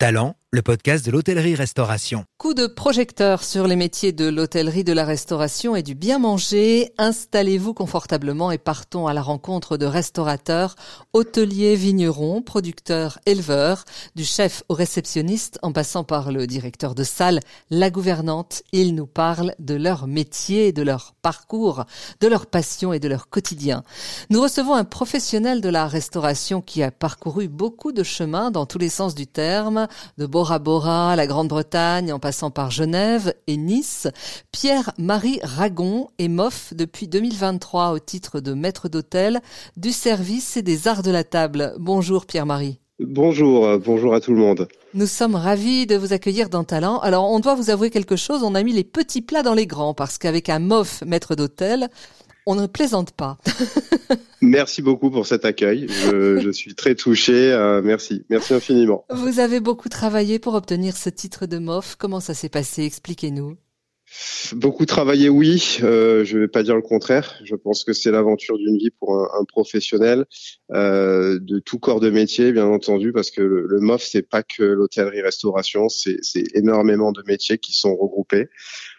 Talent, le podcast de l'hôtellerie-restauration. Coup de projecteur sur les métiers de l'hôtellerie, de la restauration et du bien manger. Installez-vous confortablement et partons à la rencontre de restaurateurs, hôteliers, vignerons, producteurs, éleveurs, du chef au réceptionniste en passant par le directeur de salle, la gouvernante. Ils nous parlent de leur métier, de leur parcours, de leur passion et de leur quotidien. Nous recevons un professionnel de la restauration qui a parcouru beaucoup de chemins dans tous les sens du terme, Bora Bora, la Grande-Bretagne, en passant par Genève et Nice. Pierre-Marie Ragon est MOF depuis 2023 au titre de maître d'hôtel du service et des arts de la table. Bonjour Pierre-Marie. Bonjour, euh, bonjour à tout le monde. Nous sommes ravis de vous accueillir dans Talent. Alors, on doit vous avouer quelque chose, on a mis les petits plats dans les grands, parce qu'avec un MOF maître d'hôtel, on ne plaisante pas. merci beaucoup pour cet accueil. Je, suis très touché. Euh, merci, merci infiniment. Vous avez beaucoup travaillé pour obtenir ce titre de MOF. Comment ça s'est passé? Expliquez-nous. Beaucoup travaillé, oui. Euh, je ne vais pas dire le contraire. Je pense que c'est l'aventure d'une vie pour un, professionnel euh, de tout corps de métier, bien entendu, parce que le, le MOF c'est pas que l'hôtellerie-restauration, c'est énormément de métiers qui sont regroupés.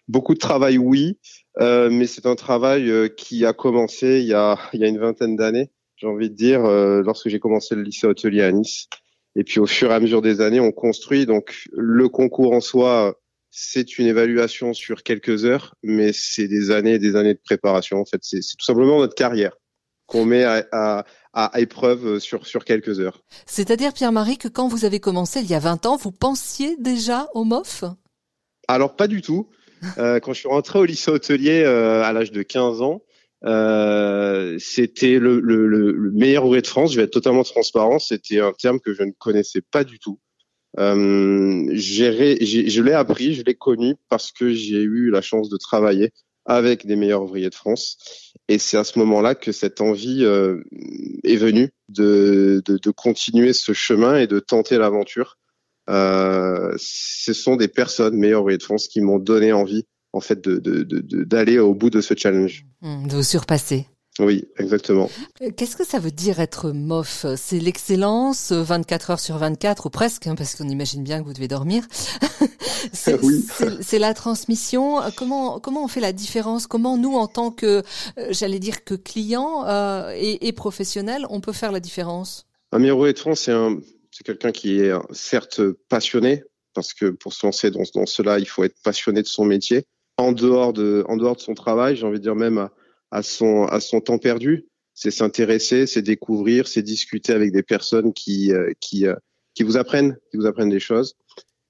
Beaucoup de travail, oui. Euh, mais c'est un travail euh, qui a commencé il y a, il y a une vingtaine d'années, j'ai envie de dire, euh, lorsque j'ai commencé le lycée hôtelier à Nice. Et puis au fur et à mesure des années, on construit. Donc le concours en soi, c'est une évaluation sur quelques heures, mais c'est des années et des années de préparation. En fait, c'est tout simplement notre carrière qu'on met à, à, à, épreuve sur, sur quelques heures. C'est-à-dire, Pierre-Marie, que quand vous avez commencé il y a 20 ans, vous pensiez déjà au MOF Alors, pas du tout. Euh, quand je suis rentré au lycée hôtelier euh, à l'âge de 15 ans, euh, c'était le, le, le, meilleur ouvrier de France. Je vais être totalement transparent. C'était un terme que je ne connaissais pas du tout. Euh, je l'ai appris, je l'ai connu parce que j'ai eu la chance de travailler avec des meilleurs ouvriers de France. Et c'est à ce moment-là que cette envie euh, est venue de, de, de, continuer ce chemin et de tenter l'aventure. Euh, ce sont des personnes, meilleurs ouvriers de France, qui m'ont donné envie, en fait, de, d'aller au bout de ce challenge. Mmh, de vous surpasser. Oui, exactement. Euh, qu'est-ce que ça veut dire être MOF? C'est l'excellence 24 euh, heures sur 24 ou presque, hein, parce qu'on imagine bien que vous devez dormir. c'est, oui. la transmission. Comment comment on fait la différence? Comment nous, en tant que, j'allais dire que client et, et professionnel, on peut faire la différence? Un meilleur ouvrier de France, c'est un c'est quelqu'un qui est certes passionné, parce que pour se lancer dans, dans, cela, il faut être passionné de son métier. En dehors de, en dehors de son travail, j'ai envie de dire même à, à, son, à son temps perdu, c'est s'intéresser, c'est découvrir, c'est discuter avec des personnes qui, euh, qui, euh, qui vous apprennent, qui vous apprennent des choses.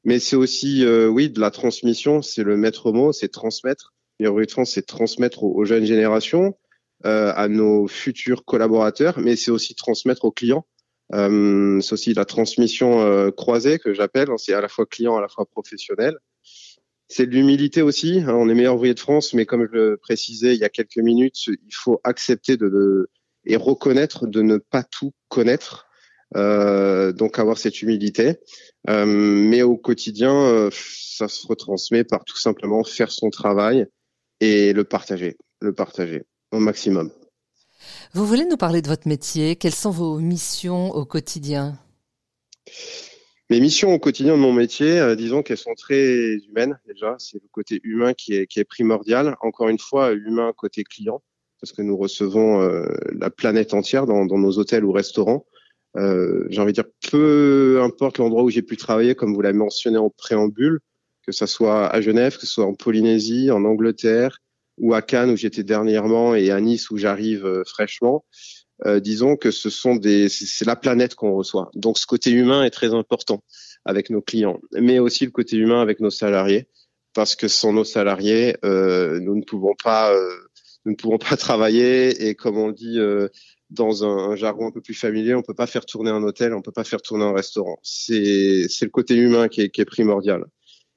Mais c'est aussi, euh, oui, de la transmission. C'est le maître mot, c'est transmettre. France, c'est transmettre aux, aux, jeunes générations, à nos futurs collaborateurs, mais c'est aussi transmettre aux clients. Euh, c'est aussi la transmission euh, croisée que j'appelle. Hein, c'est à la fois client, à la fois professionnel. C'est de l'humilité aussi. Hein, on est meilleur ouvrier de France, mais comme je le précisais il y a quelques minutes, il faut accepter de, de et reconnaître de ne pas tout connaître. Euh, donc avoir cette humilité. Euh, mais au quotidien, euh, ça se retransmet par tout simplement faire son travail et le partager, le partager au maximum. Vous voulez nous parler de votre métier? Quelles sont vos missions au quotidien? Mes missions au quotidien de mon métier, euh, disons qu'elles sont très humaines déjà. C'est le côté humain qui est, primordial. Encore une fois, humain côté client, parce que nous recevons euh, la planète entière dans, nos hôtels ou restaurants. Euh, J'ai envie de dire, peu importe l'endroit où j'ai pu travailler, comme vous l'avez mentionné en préambule, que ce soit à Genève, que ce soit en Polynésie, en Angleterre, ou à Cannes où j'étais dernièrement et à Nice où j'arrive euh, fraîchement, euh, disons que ce sont des, c'est la planète qu'on reçoit. Donc ce côté humain est très important avec nos clients, mais aussi le côté humain avec nos salariés, parce que sans nos salariés, euh, nous ne pouvons pas, euh, nous ne pouvons pas travailler et comme on le dit euh, dans un, jargon un peu plus familier, on peut pas faire tourner un hôtel, on peut pas faire tourner un restaurant. C'est c'est le côté humain qui est, qui est primordial.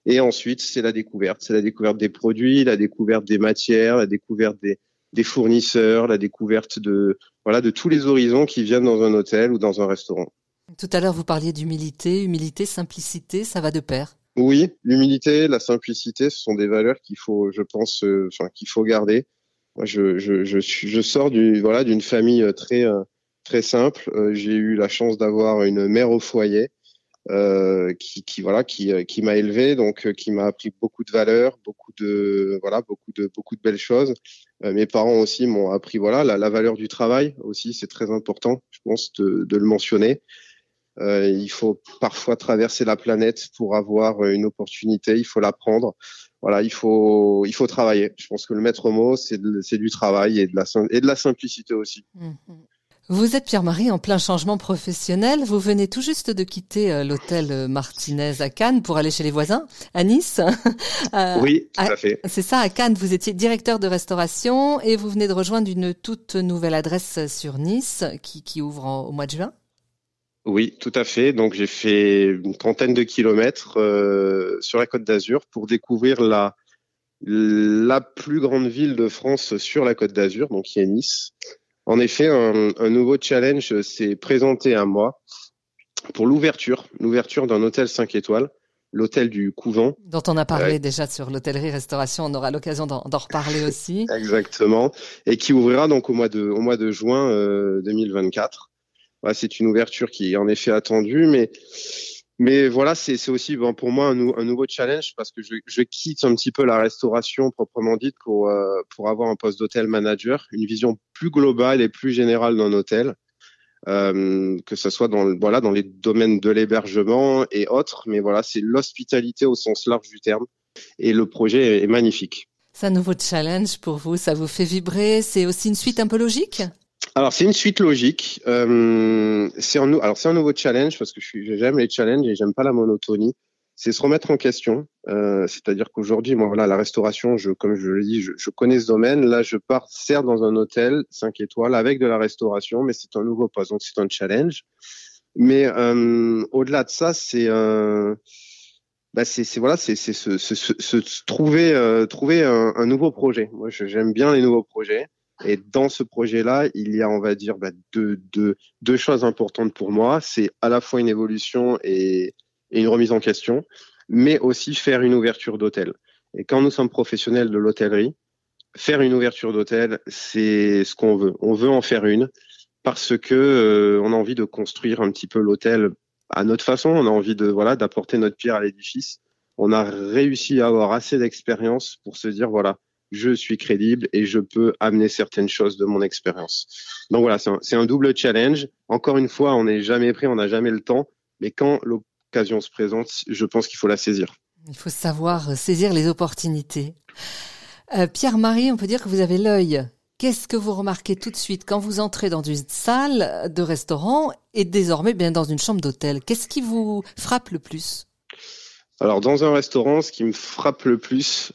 Et ensuite, c'est la découverte. C'est la découverte des produits, la découverte des matières, la découverte des, des fournisseurs, la découverte de, voilà, de tous les horizons qui viennent dans un hôtel ou dans un restaurant. Tout à l'heure, vous parliez d'humilité. Humilité, simplicité, ça va de pair. Oui, l'humilité, la simplicité, ce sont des valeurs qu'il faut, je pense, euh, enfin, qu'il faut garder. Moi, je, je, je, je sors du, voilà, d'une famille euh, très, euh, très simple. J'ai eu la chance d'avoir une mère au foyer euh, qui, qui, voilà, qui, euh, qui m'a élevé, donc qui m'a appris beaucoup de valeurs, beaucoup de voilà, beaucoup de beaucoup de belles choses. mes parents aussi m'ont appris voilà la, la, valeur du travail aussi, c'est très important, je pense de, de le mentionner. Euh, il faut parfois traverser la planète pour avoir une opportunité. Il faut la prendre. Voilà, il faut il faut travailler. Je pense que le maître mot c'est c'est du travail et de la et de la simplicité aussi. Mm-hmm. Vous êtes Pierre-Marie en plein changement professionnel. Vous venez tout juste de quitter euh, l'hôtel Martinez à Cannes pour aller chez les voisins à Nice. Euh, oui, tout à fait. C'est ça, à Cannes, vous étiez directeur de restauration et vous venez de rejoindre une toute nouvelle adresse sur Nice qui, qui ouvre au mois de juin. Oui, tout à fait. Donc j'ai fait une trentaine de kilomètres euh, sur la Côte d'Azur pour découvrir la la plus grande ville de France sur la Côte d'Azur, donc qui est Nice. En effet, un, un nouveau challenge s'est présenté à moi pour l'ouverture, l'ouverture d'un hôtel 5 étoiles, l'hôtel du Couvent. Dont on a parlé déjà sur l'hôtellerie-restauration, on aura l'occasion d'en reparler aussi. Exactement, et qui ouvrira donc au mois de, au mois de juin euh, 2024. Voilà, c'est une ouverture qui est en effet attendue, mais mais voilà, c'est aussi bon, pour moi un, nouveau challenge parce que je, je, quitte un petit peu la restauration proprement dite pour euh, pour avoir un poste d'hôtel manager, une vision plus globale et plus générale d'un hôtel, euh, que ce soit dans voilà dans les domaines de l'hébergement et autres. Mais voilà, c'est l'hospitalité au sens large du terme et le projet est magnifique. C'est un nouveau challenge pour vous, ça vous fait vibrer. C'est aussi une suite un peu logique? Alors c'est une suite logique. Euh, c'est un, alors c'est un nouveau challenge parce que j'aime les challenges et j'aime pas la monotonie. C'est se remettre en question. Euh, C'est-à-dire qu'aujourd'hui, moi voilà, la restauration, je, comme je le dis, je, je, connais ce domaine. Là, je pars certes dans un hôtel 5 étoiles avec de la restauration, mais c'est un nouveau poste, donc c'est un challenge. Mais euh, au-delà de ça, c'est euh, bah c'est voilà, c'est se, se, se, se, trouver euh, trouver un, un nouveau projet. Moi, j'aime bien les nouveaux projets. Et dans ce projet-là, il y a, on va dire, bah, deux, deux, deux choses importantes pour moi. C'est à la fois une évolution et, une remise en question, mais aussi faire une ouverture d'hôtel. Et quand nous sommes professionnels de l'hôtellerie, faire une ouverture d'hôtel, c'est ce qu'on veut. On veut en faire une parce que euh, on a envie de construire un petit peu l'hôtel à notre façon. On a envie de voilà d'apporter notre pierre à l'édifice. On a réussi à avoir assez d'expérience pour se dire voilà, je suis crédible et je peux amener certaines choses de mon expérience. Donc voilà, c'est un, un, double challenge. Encore une fois, on n'est jamais prêt, on n'a jamais le temps, mais quand l'occasion se présente, je pense qu'il faut la saisir. Il faut savoir saisir les opportunités. Euh, Pierre-Marie, on peut dire que vous avez l'œil. Qu'est-ce que vous remarquez tout de suite quand vous entrez dans une salle de restaurant et désormais bien dans une chambre d'hôtel? Qu'est-ce qui vous frappe le plus? Alors dans un restaurant, ce qui me frappe le plus,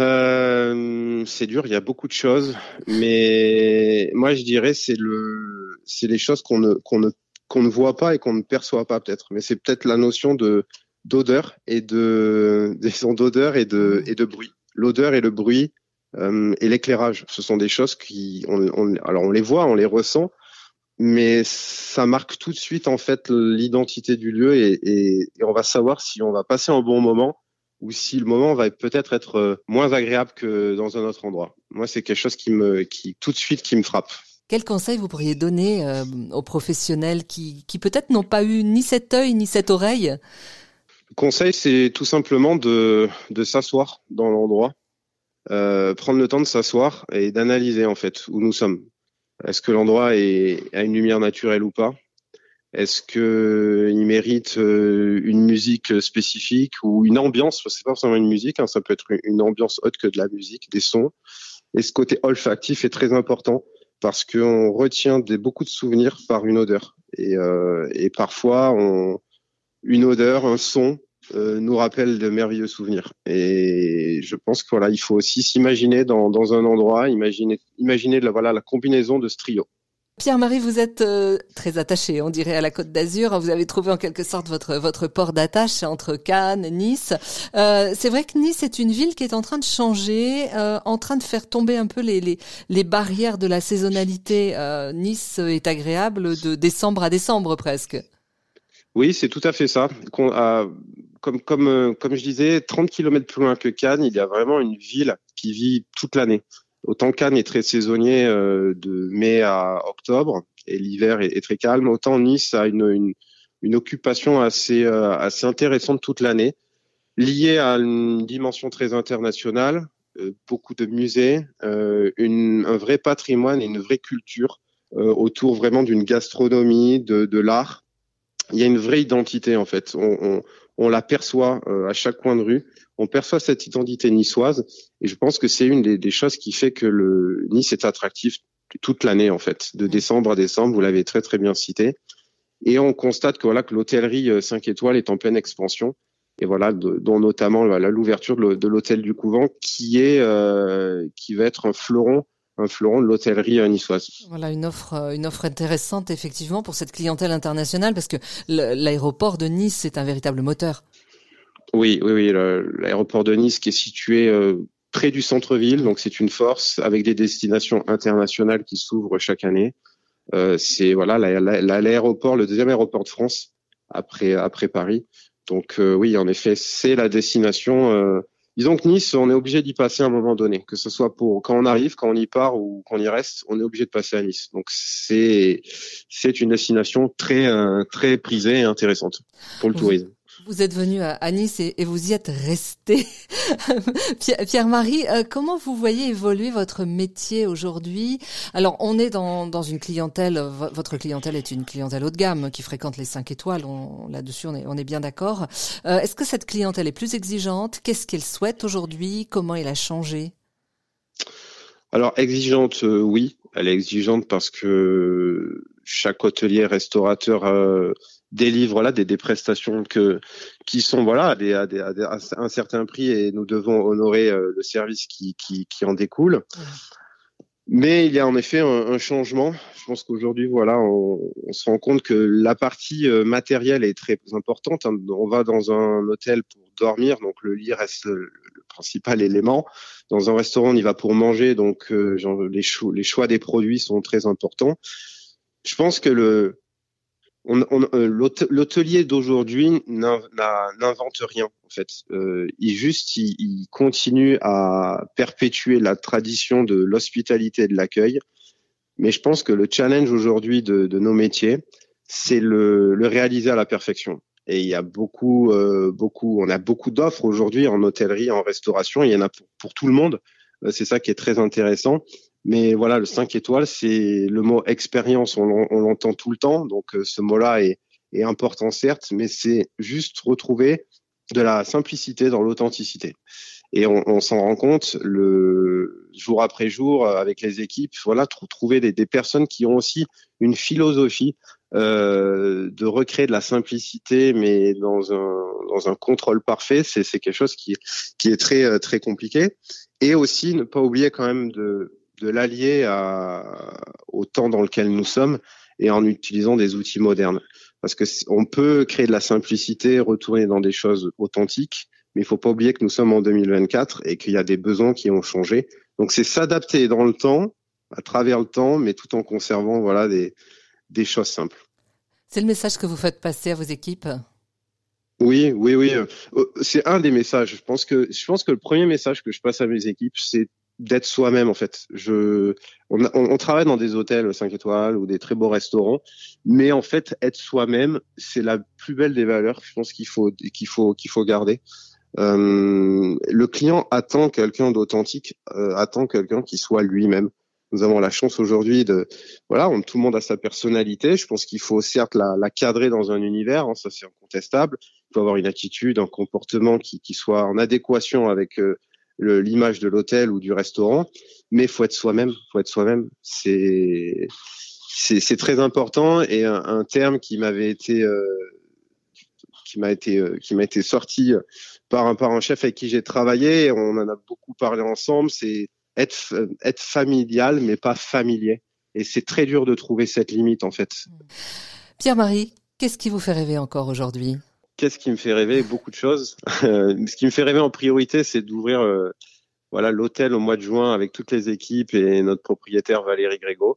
euh, c'est dur, il y a beaucoup de choses, mais moi je dirais c'est le, c'est les choses qu'on ne qu'on ne qu'on ne voit pas et qu'on ne perçoit pas peut-être, mais c'est peut-être la notion de d'odeur et de des sons d'odeur et de et de bruit. L'odeur et le bruit euh, et l'éclairage, ce sont des choses qui, on, on, alors on les voit, on les ressent, mais ça marque tout de suite en fait l'identité du lieu et, et, et on va savoir si on va passer un bon moment ou si le moment va peut-être être euh, moins agréable que dans un autre endroit. Moi, c'est quelque chose qui me, qui tout de suite, qui me frappe. Quel conseil vous pourriez donner euh, aux professionnels qui, qui peut-être n'ont pas eu ni cet œil ni cette oreille? Le conseil, c'est tout simplement de, de s'asseoir dans l'endroit, euh, prendre le temps de s'asseoir et d'analyser en fait où nous sommes. Est-ce que l'endroit est, a une lumière naturelle ou pas? Est-ce que il mérite euh, une musique spécifique ou une ambiance? C'est pas forcément une musique, hein, ça peut être une ambiance autre que de la musique, des sons. Et ce côté olfactif est très important parce qu'on retient des, beaucoup de souvenirs par une odeur. Et, euh, et parfois, on, une odeur, un son euh, nous rappelle de merveilleux souvenirs. Et je pense que voilà, il faut aussi s'imaginer dans, dans un endroit, imaginer, imaginer la, voilà la combinaison de ce trio. Pierre-Marie, vous êtes euh, très attaché, on dirait, à la Côte d'Azur. Vous avez trouvé en quelque sorte votre votre port d'attache entre Cannes, Nice. Euh, c'est vrai que Nice est une ville qui est en train de changer, euh, en train de faire tomber un peu les les, les barrières de la saisonnalité. Euh, nice est agréable de décembre à décembre presque. Oui, c'est tout à fait ça. comme comme euh, comme je disais, 30 km plus loin que Cannes, il y a vraiment une ville qui vit toute l'année. Autant Cannes est très saisonnier euh, de mai à octobre et l'hiver est, très calme, autant Nice a une, une, une occupation assez assez intéressante toute l'année, liée à une dimension très internationale, beaucoup de musées, une, un vrai patrimoine et une vraie culture autour vraiment d'une gastronomie, de, de l'art. Il y a une vraie identité en fait. On l'aperçoit à chaque coin de rue on perçoit cette identité niçoise et je pense que c'est une des, choses qui fait que le Nice est attractif toute l'année en fait, de décembre à décembre. Vous l'avez très très bien cité. Et on constate que voilà que l'hôtellerie 5 euh, étoiles est en pleine expansion et voilà dont notamment l'ouverture de l'hôtel du Couvent qui est euh, qui va être un fleuron un fleuron de l'hôtellerie euh, niçoise. Voilà une offre, une offre intéressante effectivement pour cette clientèle internationale parce que l'aéroport de Nice est un véritable moteur. Oui, oui, oui. L'aéroport de Nice qui est situé euh, près du centre-ville, donc c'est une force avec des destinations internationales qui s'ouvrent chaque année. Euh, c'est voilà l'aéroport, le deuxième aéroport de France après après Paris. Donc euh, oui, en effet, c'est la destination. Euh, disons que Nice, on est obligé d'y passer à un moment donné, que ce soit pour quand on arrive, quand on y part ou quand on y reste, on est obligé de passer à Nice. Donc c'est c'est une destination très très prisée et intéressante pour le tourisme. Vous êtes venu à Nice et, vous y êtes resté. Pierre-Marie, euh, comment vous voyez évoluer votre métier aujourd'hui? Alors, on est dans, dans une clientèle, votre clientèle est une clientèle haut de gamme qui fréquente les 5 étoiles, là-dessus on est, bien d'accord. Euh, est-ce que cette clientèle est plus exigeante? Qu'est-ce qu'elle souhaite aujourd'hui? Comment elle a changé? Alors exigeante, euh, oui, elle est exigeante parce que chaque hôtelier restaurateur délivre là des, des prestations que qui sont voilà à, des, à, des, à, un certain prix et nous devons honorer euh, le service qui, qui, qui en découle. Mais il y a en effet un, un changement. Je pense qu'aujourd'hui, voilà, on, on, se rend compte que la partie euh, matérielle est très importante. Hein. On va dans un hôtel pour dormir, donc le lit reste le, principal élément. Dans un restaurant, on y va pour manger, donc euh, genre, les, cho les choix des produits sont très importants. Je pense que le, euh, l'hôtelier d'aujourd'hui n'invente rien en fait. Euh, il juste, il, continue à perpétuer la tradition de l'hospitalité et de l'accueil. Mais je pense que le challenge aujourd'hui de, nos métiers, c'est le, réaliser à la perfection. Et il y a beaucoup, euh, beaucoup, on a beaucoup d'offres aujourd'hui en hôtellerie, en restauration. Il y en a pour tout le monde. c'est ça qui est très intéressant. Mais voilà, le 5 étoiles, c'est le mot expérience, on, l'entend tout le temps, donc euh, ce mot-là est, important certes, mais c'est juste retrouver de la simplicité dans l'authenticité. Et on, s'en rend compte le jour après jour euh, avec les équipes. Voilà, trouver des, personnes qui ont aussi une philosophie euh, de recréer de la simplicité, mais dans un contrôle parfait, c'est quelque chose qui est euh, très compliqué. Et aussi ne pas oublier quand même de de l'allier au temps dans lequel nous sommes et en utilisant des outils modernes. Parce que on peut créer de la simplicité, retourner dans des choses authentiques, mais il faut pas oublier que nous sommes en 2024 et qu'il y a des besoins qui ont changé. Donc c'est s'adapter dans le temps, à travers le temps, mais tout en conservant voilà des, des choses simples. C'est le message que vous faites passer à vos équipes? Oui, oui, oui. Euh, c'est un des messages. Je pense que je pense que le premier message que je passe à mes équipes, c'est d'être soi-même en fait. Je, on, on, travaille dans des hôtels 5 étoiles ou des très beaux restaurants, mais en fait être soi-même, c'est la plus belle des valeurs. Je pense qu'il faut qu'il faut qu'il faut garder. Euh, le client attend quelqu'un d'authentique, euh, attend quelqu'un qui soit lui-même. Nous avons la chance aujourd'hui de, voilà, on, tout le monde a sa personnalité. Je pense qu'il faut certes la, la, cadrer dans un univers, hein, ça c'est incontestable. Il faut avoir une attitude, un comportement qui, qui soit en adéquation avec euh, l'image de l'hôtel ou du restaurant, mais faut être soi-même, faut être soi-même. C'est c'est très important et un, un terme qui m'avait été euh, qui m'a été euh, qui m'a été sorti par un par un chef avec qui j'ai travaillé. On en a beaucoup parlé ensemble. C'est être être familial mais pas familier. Et c'est très dur de trouver cette limite en fait. Pierre-Marie, qu'est-ce qui vous fait rêver encore aujourd'hui? Qu'est-ce qui me fait rêver? Beaucoup de choses. Ce qui me fait rêver en priorité, c'est d'ouvrir euh, voilà l'hôtel au mois de juin avec toutes les équipes et notre propriétaire Valérie Grégo.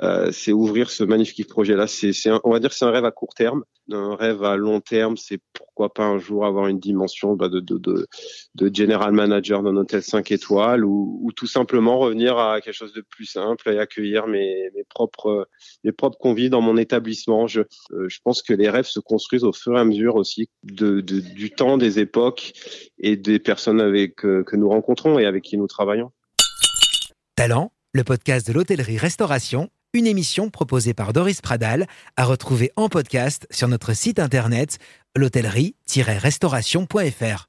Euh, c'est ouvrir ce magnifique projet-là. C'est, on va dire, c'est un rêve à court terme. Un rêve à long terme, c'est pourquoi pas un jour avoir une dimension bah, de, de, de, de, general manager d'un hôtel 5 étoiles ou, ou, tout simplement revenir à quelque chose de plus simple et accueillir mes, mes propres mes propres convives dans mon établissement. Je, euh, je pense que les rêves se construisent au fur et à mesure aussi de, de du temps, des époques et des personnes avec que nous rencontrons et avec qui nous travaillons. Talent, le podcast de l'hôtellerie-restauration une émission proposée par Doris Pradal à retrouver en podcast sur notre site internet l'hôtellerie-restauration.fr.